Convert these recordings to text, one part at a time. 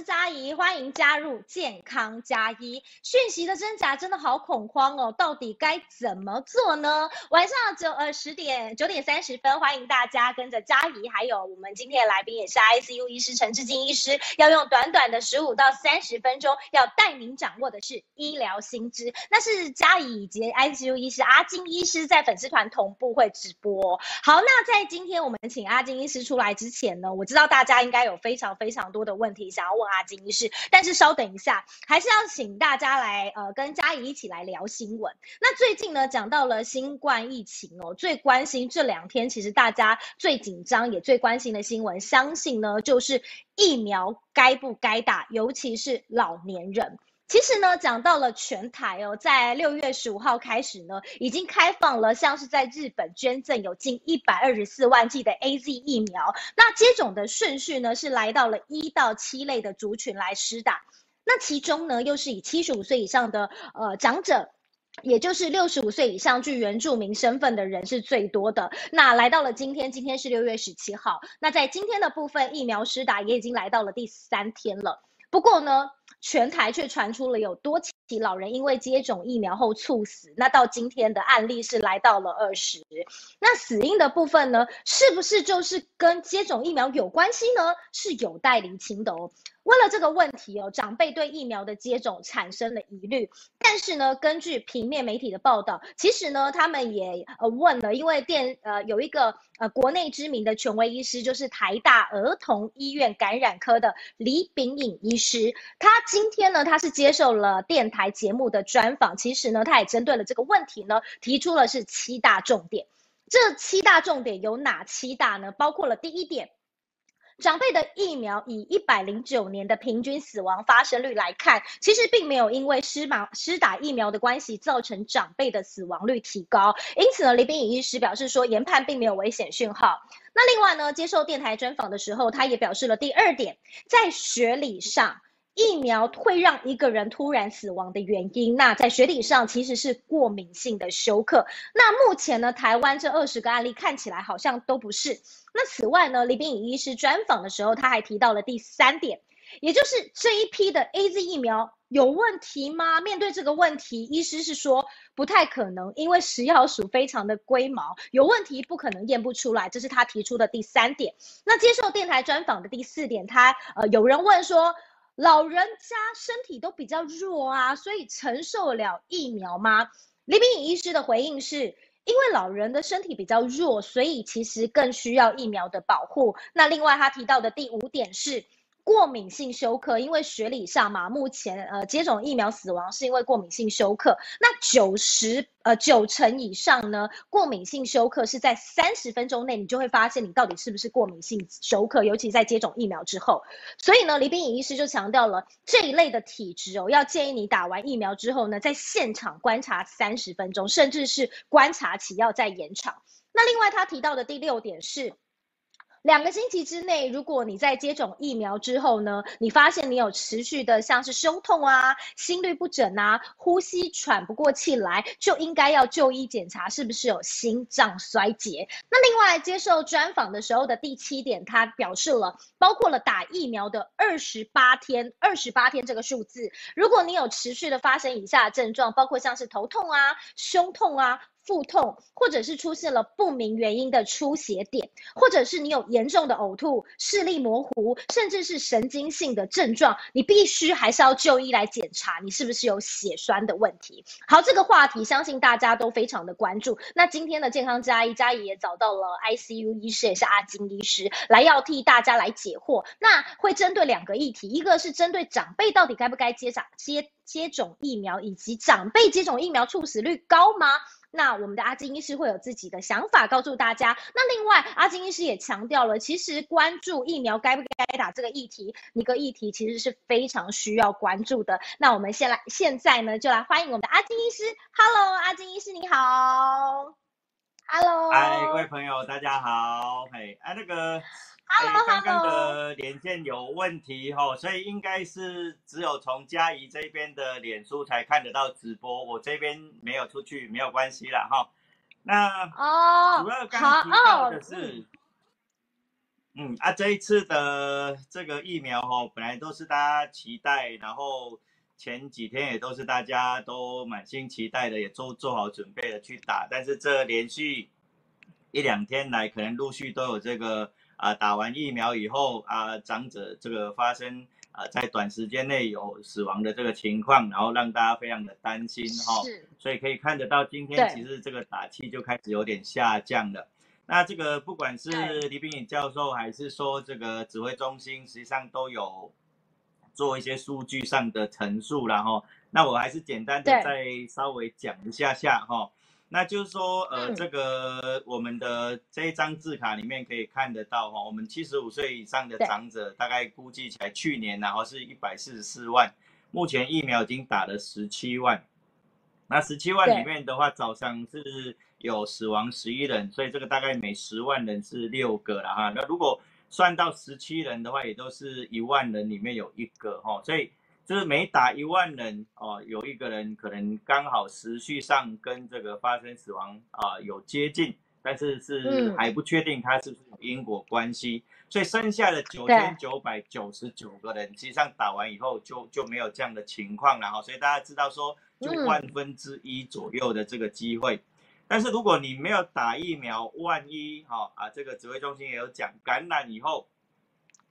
是嘉怡，欢迎加入健康加一。讯息的真假真的好恐慌哦，到底该怎么做呢？晚上九呃十点九点三十分，欢迎大家跟着嘉怡，还有我们今天的来宾也是 ICU 医师陈志金医师，要用短短的十五到三十分钟，要带您掌握的是医疗新知。那是嘉怡以及 ICU 医师阿金医师在粉丝团同步会直播。好，那在今天我们请阿金医师出来之前呢，我知道大家应该有非常非常多的问题想要问阿金医师，但是稍等一下，还是要请大家来呃跟嘉怡一起来聊新闻。那最近呢讲到了新冠疫情哦，最关心这两天其实大家最紧张也最关心的新闻，相信呢就是疫苗该不该打，尤其是老年人。其实呢，讲到了全台哦，在六月十五号开始呢，已经开放了，像是在日本捐赠有近一百二十四万剂的 A Z 疫苗。那接种的顺序呢，是来到了一到七类的族群来施打。那其中呢，又是以七十五岁以上的呃长者，也就是六十五岁以上具原住民身份的人是最多的。那来到了今天，今天是六月十七号，那在今天的部分疫苗施打也已经来到了第三天了。不过呢。全台却传出了有多起老人因为接种疫苗后猝死，那到今天的案例是来到了二十。那死因的部分呢，是不是就是跟接种疫苗有关系呢？是有待厘清的哦。为了这个问题哦，长辈对疫苗的接种产生了疑虑。但是呢，根据平面媒体的报道，其实呢，他们也呃问了，因为电呃有一个呃国内知名的权威医师，就是台大儿童医院感染科的李炳颖医师，他今天呢，他是接受了电台节目的专访。其实呢，他也针对了这个问题呢，提出了是七大重点。这七大重点有哪七大呢？包括了第一点。长辈的疫苗以一百零九年的平均死亡发生率来看，其实并没有因为施打施打疫苗的关系造成长辈的死亡率提高。因此呢，李炳颖医师表示说，研判并没有危险讯号。那另外呢，接受电台专访的时候，他也表示了第二点，在学理上。疫苗会让一个人突然死亡的原因，那在学理上其实是过敏性的休克。那目前呢，台湾这二十个案例看起来好像都不是。那此外呢，李炳颖医师专访的时候，他还提到了第三点，也就是这一批的 A Z 疫苗有问题吗？面对这个问题，医师是说不太可能，因为食药署非常的龟毛，有问题不可能验不出来，这是他提出的第三点。那接受电台专访的第四点，他呃有人问说。老人家身体都比较弱啊，所以承受了疫苗吗？李炳颖医师的回应是，因为老人的身体比较弱，所以其实更需要疫苗的保护。那另外他提到的第五点是。过敏性休克，因为学理上嘛，目前呃接种疫苗死亡是因为过敏性休克。那九十呃九成以上呢，过敏性休克是在三十分钟内，你就会发现你到底是不是过敏性休克，尤其在接种疫苗之后。所以呢，李炳颖医师就强调了这一类的体质哦，要建议你打完疫苗之后呢，在现场观察三十分钟，甚至是观察期要再延长。那另外他提到的第六点是。两个星期之内，如果你在接种疫苗之后呢，你发现你有持续的像是胸痛啊、心率不整啊、呼吸喘不过气来，就应该要就医检查是不是有心脏衰竭。那另外接受专访的时候的第七点，他表示了包括了打疫苗的二十八天，二十八天这个数字，如果你有持续的发生以下症状，包括像是头痛啊、胸痛啊。腹痛，或者是出现了不明原因的出血点，或者是你有严重的呕吐、视力模糊，甚至是神经性的症状，你必须还是要就医来检查，你是不是有血栓的问题。好，这个话题相信大家都非常的关注。那今天的健康加一加一也找到了 ICU 医师，也是阿金医师，来要替大家来解惑。那会针对两个议题，一个是针对长辈到底该不该接长接接种疫苗，以及长辈接种疫苗猝死率高吗？那我们的阿金医师会有自己的想法告诉大家。那另外，阿金医师也强调了，其实关注疫苗该不该打这个议题，一个议题其实是非常需要关注的。那我们先来，现在呢就来欢迎我们的阿金医师。Hello，阿金医师你好。Hello。嗨，各位朋友，大家好。嘿，啊那个。刚刚的连线有问题哈，所以应该是只有从嘉怡这边的脸书才看得到直播，我这边没有出去，没有关系了哈。那哦，主要刚提到的是，嗯啊，这一次的这个疫苗哈，本来都是大家期待，然后前几天也都是大家都满心期待的，也做做好准备的去打。但是这连续一两天来，可能陆续都有这个啊，打完疫苗以后啊，长者这个发生啊，在短时间内有死亡的这个情况，然后让大家非常的担心哈。所以可以看得到，今天其实这个打气就开始有点下降了。那这个不管是李炳颖教授，还是说这个指挥中心，实际上都有做一些数据上的陈述然后，那我还是简单的再稍微讲一下下哈。那就是说，呃，这个我们的这一张字卡里面可以看得到哈，我们七十五岁以上的长者，大概估计起来去年然后是一百四十四万，目前疫苗已经打了十七万。那十七万里面的话，早上是。有死亡十一人，所以这个大概每十万人是六个了哈。那如果算到十七人的话，也都是一万人里面有一个哈。所以就是每打一万人哦，有一个人可能刚好时序上跟这个发生死亡啊有接近，但是是还不确定他是不是有因果关系。所以剩下的九千九百九十九个人，实际上打完以后就就没有这样的情况了哈。所以大家知道说，就万分之一左右的这个机会。但是如果你没有打疫苗，万一哈啊，这个指挥中心也有讲，感染以后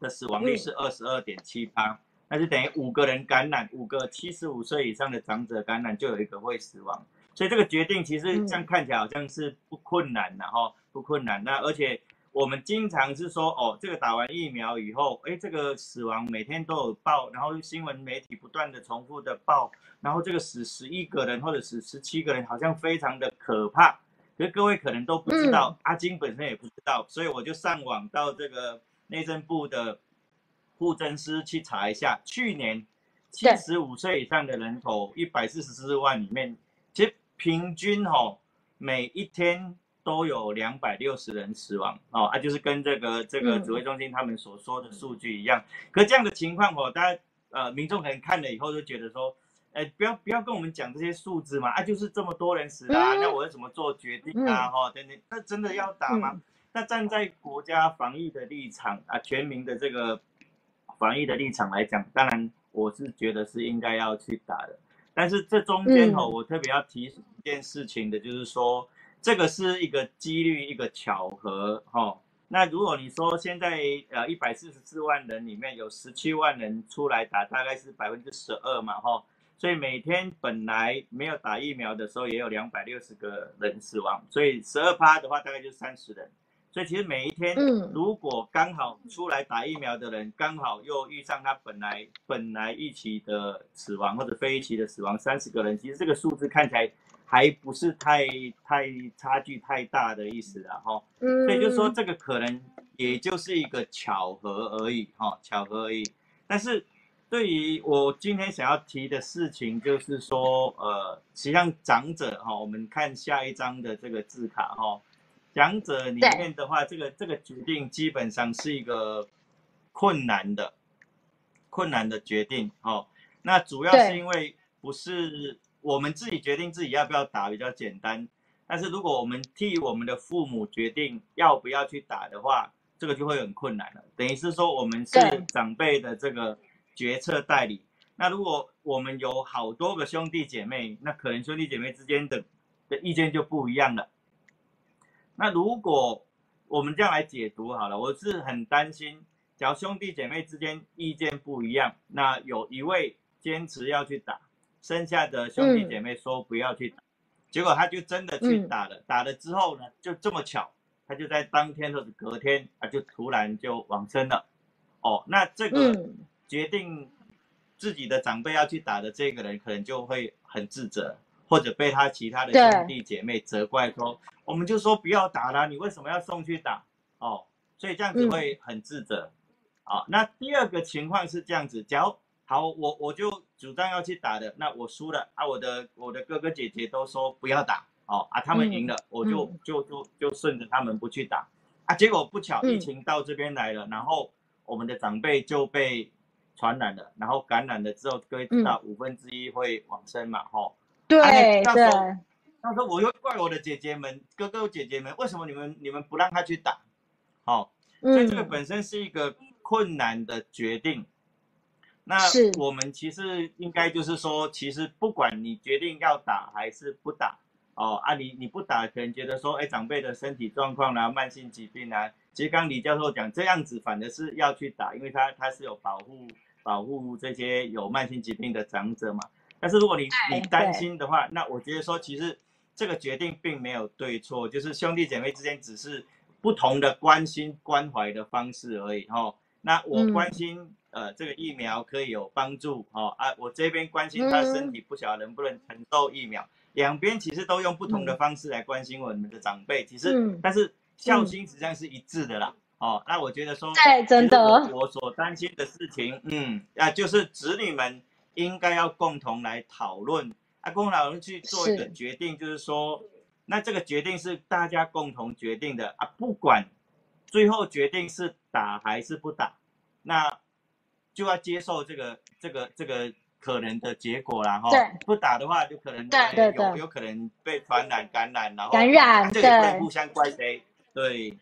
的死亡率是二十二点七八，那就等于五个人感染，五个七十五岁以上的长者感染，就有一个会死亡。所以这个决定其实这样看起来好像是不困难的哈，不困难。那而且。我们经常是说，哦，这个打完疫苗以后，哎，这个死亡每天都有报，然后新闻媒体不断的重复的报，然后这个死十一个人或者死十七个人，好像非常的可怕。可是各位可能都不知道，阿金本身也不知道，所以我就上网到这个内政部的护政司去查一下，去年七十五岁以上的人口一百四十四万里面，其实平均哈每一天。都有两百六十人死亡哦，啊，就是跟这个这个指挥中心他们所说的数据一样。可这样的情况哦，大家呃民众可能看了以后就觉得说，哎，不要不要跟我们讲这些数字嘛，啊，就是这么多人死啊，那我要怎么做决定啊？哈，等等，那真的要打吗？那站在国家防疫的立场啊，全民的这个防疫的立场来讲，当然我是觉得是应该要去打的。但是这中间哦，我特别要提一件事情的，就是说。这个是一个几率，一个巧合，哈。那如果你说现在呃一百四十四万人里面有十七万人出来打，大概是百分之十二嘛，哈。所以每天本来没有打疫苗的时候也有两百六十个人死亡，所以十二趴的话大概就三十人。所以其实每一天，如果刚好出来打疫苗的人刚好又遇上他本来本来预期的死亡或者非预期的死亡三十个人，其实这个数字看起来。还不是太太差距太大的意思了哈，所以就说这个可能也就是一个巧合而已哈，巧合而已。但是对于我今天想要提的事情，就是说呃，实际上长者哈，我们看下一张的这个字卡哈，长者里面的话，这个这个决定基本上是一个困难的困难的决定哦。那主要是因为不是。我们自己决定自己要不要打比较简单，但是如果我们替我们的父母决定要不要去打的话，这个就会很困难了。等于是说我们是长辈的这个决策代理。那如果我们有好多个兄弟姐妹，那可能兄弟姐妹之间的的意见就不一样了。那如果我们这样来解读好了，我是很担心，假如兄弟姐妹之间意见不一样，那有一位坚持要去打。剩下的兄弟姐妹说不要去打，结果他就真的去打了。打了之后呢，就这么巧，他就在当天或者隔天，他就突然就往生了。哦，那这个决定自己的长辈要去打的这个人，可能就会很自责，或者被他其他的兄弟姐妹责怪说：“我们就说不要打了，你为什么要送去打？”哦，所以这样子会很自责。好，那第二个情况是这样子，假如。好，我我就主张要去打的，那我输了啊！我的我的哥哥姐姐都说不要打，哦啊，他们赢了，我就就就就顺着他们不去打，啊，结果不巧疫情到这边来了，然后我们的长辈就被传染了，然后感染了之后，各位知道五分之一会往生嘛，吼，对对，那时候我又怪我的姐姐们、哥哥姐姐们，为什么你们你们不让他去打？好，所以这个本身是一个困难的决定。那我们其实应该就是说，其实不管你决定要打还是不打，哦啊，你你不打，可能觉得说，哎，长辈的身体状况啊，慢性疾病啊，其实刚李教授讲这样子，反而是要去打，因为他他是有保护保护这些有慢性疾病的长者嘛。但是如果你你担心的话，那我觉得说，其实这个决定并没有对错，就是兄弟姐妹之间只是不同的关心关怀的方式而已，哈。那我关心。呃，这个疫苗可以有帮助哦啊！我这边关心他身体不晓得能不能承受疫苗，两边其实都用不同的方式来关心我们的长辈，其实但是孝心实际上是一致的啦。哦，那我觉得说，对，真的，我所担心的事情，嗯啊，就是子女们应该要共同来讨论，啊，公老人去做一个决定，就是说，那这个决定是大家共同决定的啊，不管最后决定是打还是不打，那。就要接受这个这个这个可能的结果啦，哈。对。不打的话，就可能有有可能被传染感染，然后感染，这个不能互相怪谁。对。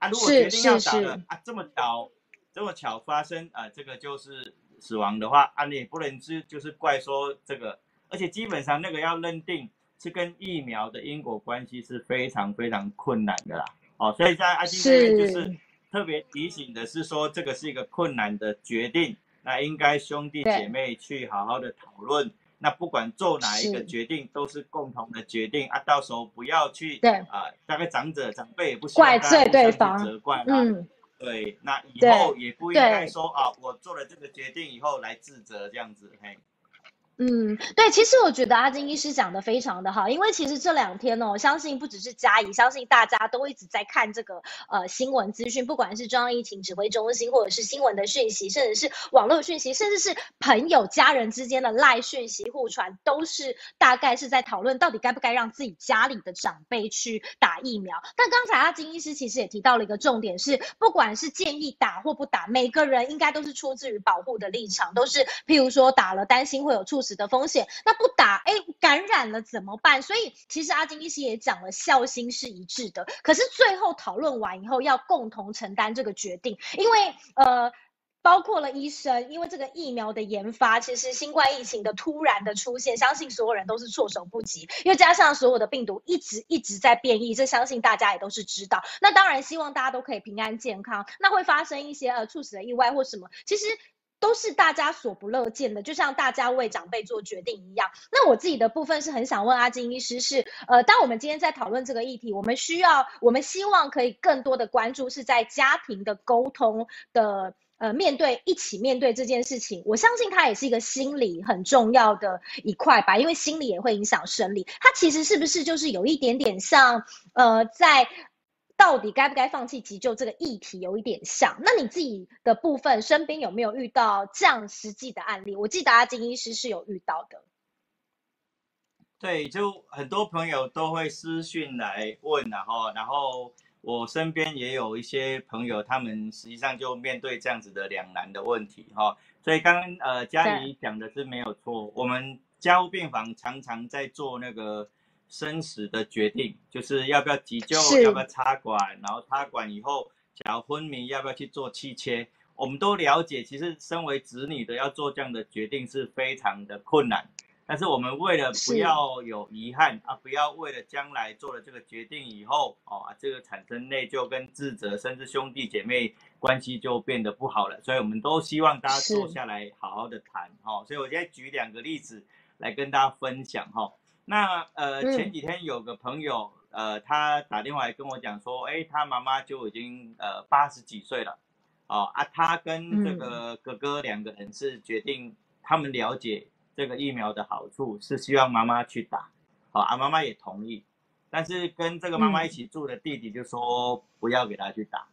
啊，如果决定要打了啊，这么巧，这么巧发生啊，这个就是死亡的话啊，你不能是就是怪说这个，而且基本上那个要认定是跟疫苗的因果关系是非常非常困难的啦。哦，所以在阿金这边就是。特别提醒的是说，这个是一个困难的决定，那应该兄弟姐妹去好好的讨论。那不管做哪一个决定，都是共同的决定啊，到时候不要去对啊，大概长者长辈也不怪罪对方责怪嗯，对，那以后也不应该说啊，我做了这个决定以后来自责这样子，嘿。嗯，对，其实我觉得阿金医师讲的非常的好，因为其实这两天哦，我相信不只是嘉怡，相信大家都一直在看这个呃新闻资讯，不管是中央疫情指挥中心，或者是新闻的讯息，甚至是网络讯息，甚至是朋友家人之间的赖讯息互传，都是大概是在讨论到底该不该让自己家里的长辈去打疫苗。但刚才阿金医师其实也提到了一个重点，是不管是建议打或不打，每个人应该都是出自于保护的立场，都是譬如说打了担心会有猝死。的风险，那不打，哎，感染了怎么办？所以其实阿金医师也讲了，孝心是一致的。可是最后讨论完以后，要共同承担这个决定，因为呃，包括了医生，因为这个疫苗的研发，其实新冠疫情的突然的出现，相信所有人都是措手不及。因为加上所有的病毒一直一直在变异，这相信大家也都是知道。那当然希望大家都可以平安健康。那会发生一些呃猝死的意外或什么，其实。都是大家所不乐见的，就像大家为长辈做决定一样。那我自己的部分是很想问阿金医师，是呃，当我们今天在讨论这个议题，我们需要，我们希望可以更多的关注是在家庭的沟通的，呃，面对一起面对这件事情。我相信它也是一个心理很重要的一块吧，因为心理也会影响生理。它其实是不是就是有一点点像，呃，在。到底该不该放弃急救这个议题有一点像，那你自己的部分身边有没有遇到这样实际的案例？我记得阿金医师是有遇到的。对，就很多朋友都会私讯来问，然后，然后我身边也有一些朋友，他们实际上就面对这样子的两难的问题，哈。所以刚刚呃嘉怡讲的是没有错，我们家务病房常常在做那个。生死的决定就是要不要急救，要不要插管，然后插管以后，假如昏迷，要不要去做气切？我们都了解，其实身为子女的要做这样的决定是非常的困难。但是我们为了不要有遗憾啊，不要为了将来做了这个决定以后，哦，这个产生内疚跟自责，甚至兄弟姐妹关系就变得不好了。所以我们都希望大家坐下来好好的谈，哈。所以我现在举两个例子来跟大家分享，哈。那呃前几天有个朋友呃他打电话来跟我讲说，哎他妈妈就已经呃八十几岁了，哦啊他跟这个哥哥两个人是决定他们了解这个疫苗的好处，是希望妈妈去打，好啊妈妈也同意，但是跟这个妈妈一起住的弟弟就说不要给他去打，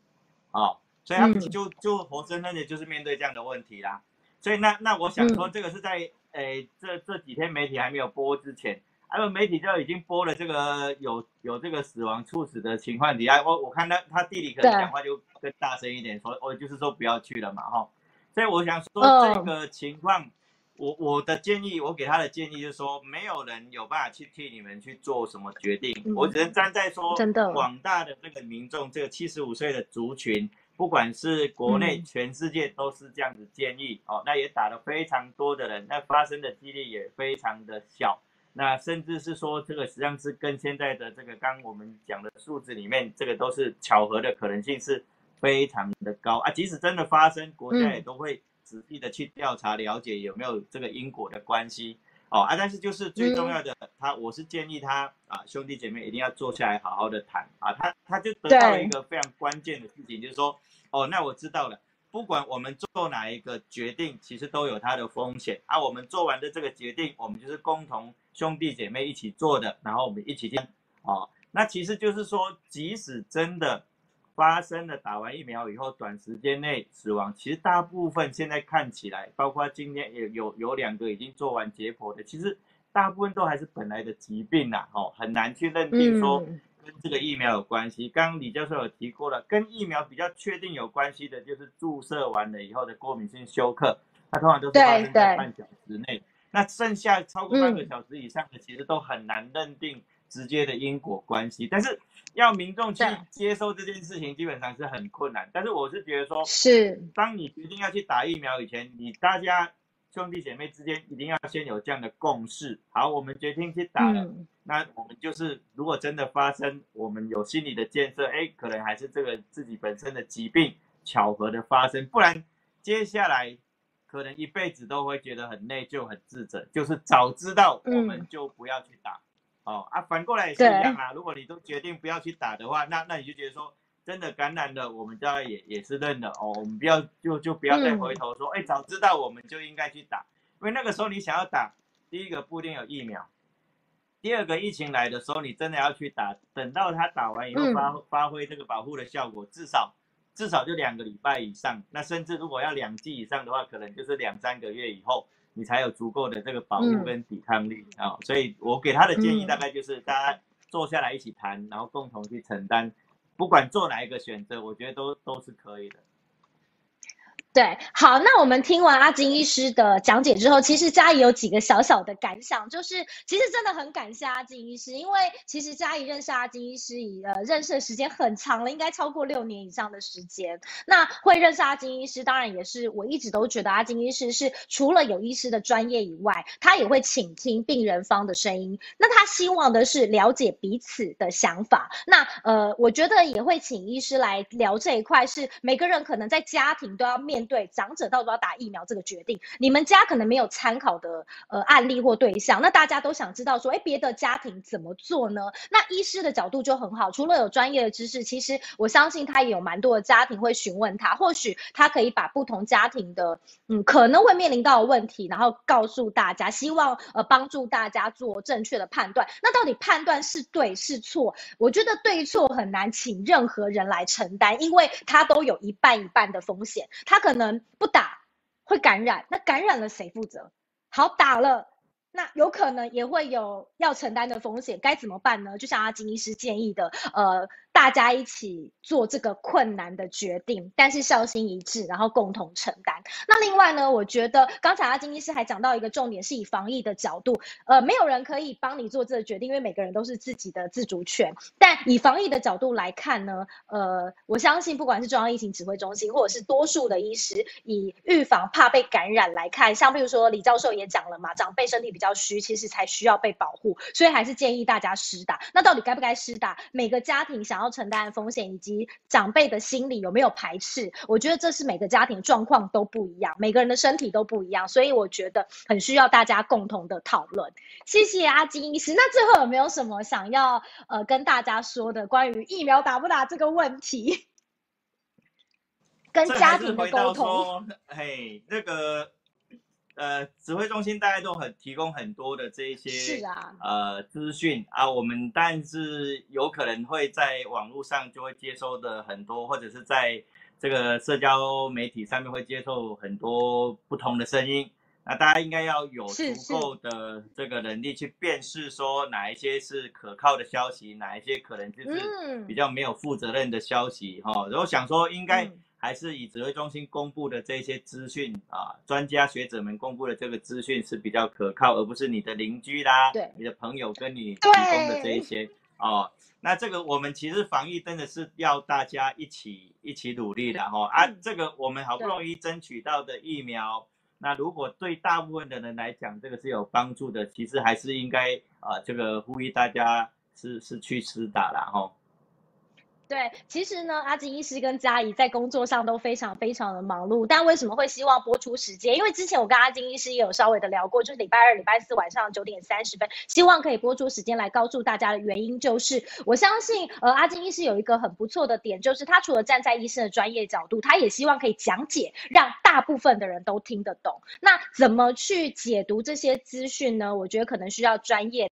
哦所以他们就就活生生的就是面对这样的问题啦，所以那那我想说这个是在诶这这几天媒体还没有播之前。还有媒体就已经播了这个有有这个死亡猝死的情况底下，我我看他他弟弟可能讲话就更大声一点，说我就是说不要去了嘛哈。所以我想说这个情况，我我的建议，我给他的建议就是说，没有人有办法去替你们去做什么决定，我只能站在说广大的这个民众，这个七十五岁的族群，不管是国内、全世界都是这样子建议哦。那也打了非常多的人，那发生的几率也非常的小。那甚至是说，这个实际上是跟现在的这个刚我们讲的数字里面，这个都是巧合的可能性是非常的高啊。即使真的发生，国家也都会仔细的去调查了解有没有这个因果的关系哦啊。但是就是最重要的，他我是建议他啊，兄弟姐妹一定要坐下来好好的谈啊。他他就得到了一个非常关键的事情，就是说哦，那我知道了。不管我们做哪一个决定，其实都有它的风险啊。我们做完的这个决定，我们就是共同兄弟姐妹一起做的，然后我们一起听哦。那其实就是说，即使真的发生了打完疫苗以后短时间内死亡，其实大部分现在看起来，包括今天也有有两个已经做完解剖的，其实大部分都还是本来的疾病呐，哦，很难去认定说。跟这个疫苗有关系，刚刚李教授有提过了，跟疫苗比较确定有关系的，就是注射完了以后的过敏性休克，它通常都是发生在半小时内。那剩下超过半个小时以上的，其实都很难认定直接的因果关系。但是要民众去接受这件事情，基本上是很困难。但是我是觉得说，是当你决定要去打疫苗以前，你大家。兄弟姐妹之间一定要先有这样的共识。好，我们决定去打了，那我们就是如果真的发生，我们有心理的建设，哎，可能还是这个自己本身的疾病巧合的发生，不然接下来可能一辈子都会觉得很内疚、很自责。就是早知道我们就不要去打。哦啊，反过来也是一样啊。如果你都决定不要去打的话，那那你就觉得说。真的感染了，我们家也也是认的哦。我们不要就就不要再回头说，哎，早知道我们就应该去打，因为那个时候你想要打，第一个不一定有疫苗，第二个疫情来的时候你真的要去打，等到他打完以后发发挥这个保护的效果，至少至少就两个礼拜以上，那甚至如果要两剂以上的话，可能就是两三个月以后，你才有足够的这个保护跟抵抗力啊。所以我给他的建议大概就是大家坐下来一起谈，然后共同去承担。不管做哪一个选择，我觉得都都是可以的。对，好，那我们听完阿金医师的讲解之后，其实嘉怡有几个小小的感想，就是其实真的很感谢阿金医师，因为其实嘉怡认识阿金医师以呃认识的时间很长了，应该超过六年以上的时间。那会认识阿金医师，当然也是我一直都觉得阿金医师是除了有医师的专业以外，他也会倾听病人方的声音。那他希望的是了解彼此的想法。那呃，我觉得也会请医师来聊这一块，是每个人可能在家庭都要面。对长者到底要打疫苗这个决定，你们家可能没有参考的呃案例或对象，那大家都想知道说，哎，别的家庭怎么做呢？那医师的角度就很好，除了有专业的知识，其实我相信他也有蛮多的家庭会询问他，或许他可以把不同家庭的嗯可能会面临到的问题，然后告诉大家，希望呃帮助大家做正确的判断。那到底判断是对是错？我觉得对错很难请任何人来承担，因为他都有一半一半的风险，他可能不打会感染，那感染了谁负责？好打了，那有可能也会有要承担的风险，该怎么办呢？就像阿金医师建议的，呃。大家一起做这个困难的决定，但是孝心一致，然后共同承担。那另外呢，我觉得刚才阿金医师还讲到一个重点，是以防疫的角度，呃，没有人可以帮你做这个决定，因为每个人都是自己的自主权。但以防疫的角度来看呢，呃，我相信不管是中央疫情指挥中心，或者是多数的医师，以预防怕被感染来看，像比如说李教授也讲了嘛，长辈身体比较虚，其实才需要被保护，所以还是建议大家施打。那到底该不该施打？每个家庭想要承担风险以及长辈的心理有没有排斥？我觉得这是每个家庭状况都不一样，每个人的身体都不一样，所以我觉得很需要大家共同的讨论。谢谢阿金医师。那最后有没有什么想要呃跟大家说的关于疫苗打不打这个问题？跟家庭的沟通。嘿，那个。呃，指挥中心大家都很提供很多的这一些是啊，呃资讯啊，我们但是有可能会在网络上就会接收的很多，或者是在这个社交媒体上面会接受很多不同的声音。那大家应该要有足够的这个能力去辨识，说哪一些是可靠的消息，哪一些可能就是比较没有负责任的消息哈。然后想说应该。还是以指挥中心公布的这些资讯啊，专家学者们公布的这个资讯是比较可靠，而不是你的邻居啦、你的朋友跟你提供的这一些。哦，那这个我们其实防疫真的是要大家一起一起努力的哈啊，这个我们好不容易争取到的疫苗，那如果对大部分的人来讲，这个是有帮助的，其实还是应该啊，这个呼吁大家是是去施打了哈。对，其实呢，阿金医师跟嘉怡在工作上都非常非常的忙碌，但为什么会希望播出时间？因为之前我跟阿金医师也有稍微的聊过，就是礼拜二、礼拜四晚上九点三十分，希望可以播出时间来告诉大家的原因，就是我相信，呃，阿金医师有一个很不错的点，就是他除了站在医生的专业角度，他也希望可以讲解，让大部分的人都听得懂。那怎么去解读这些资讯呢？我觉得可能需要专业。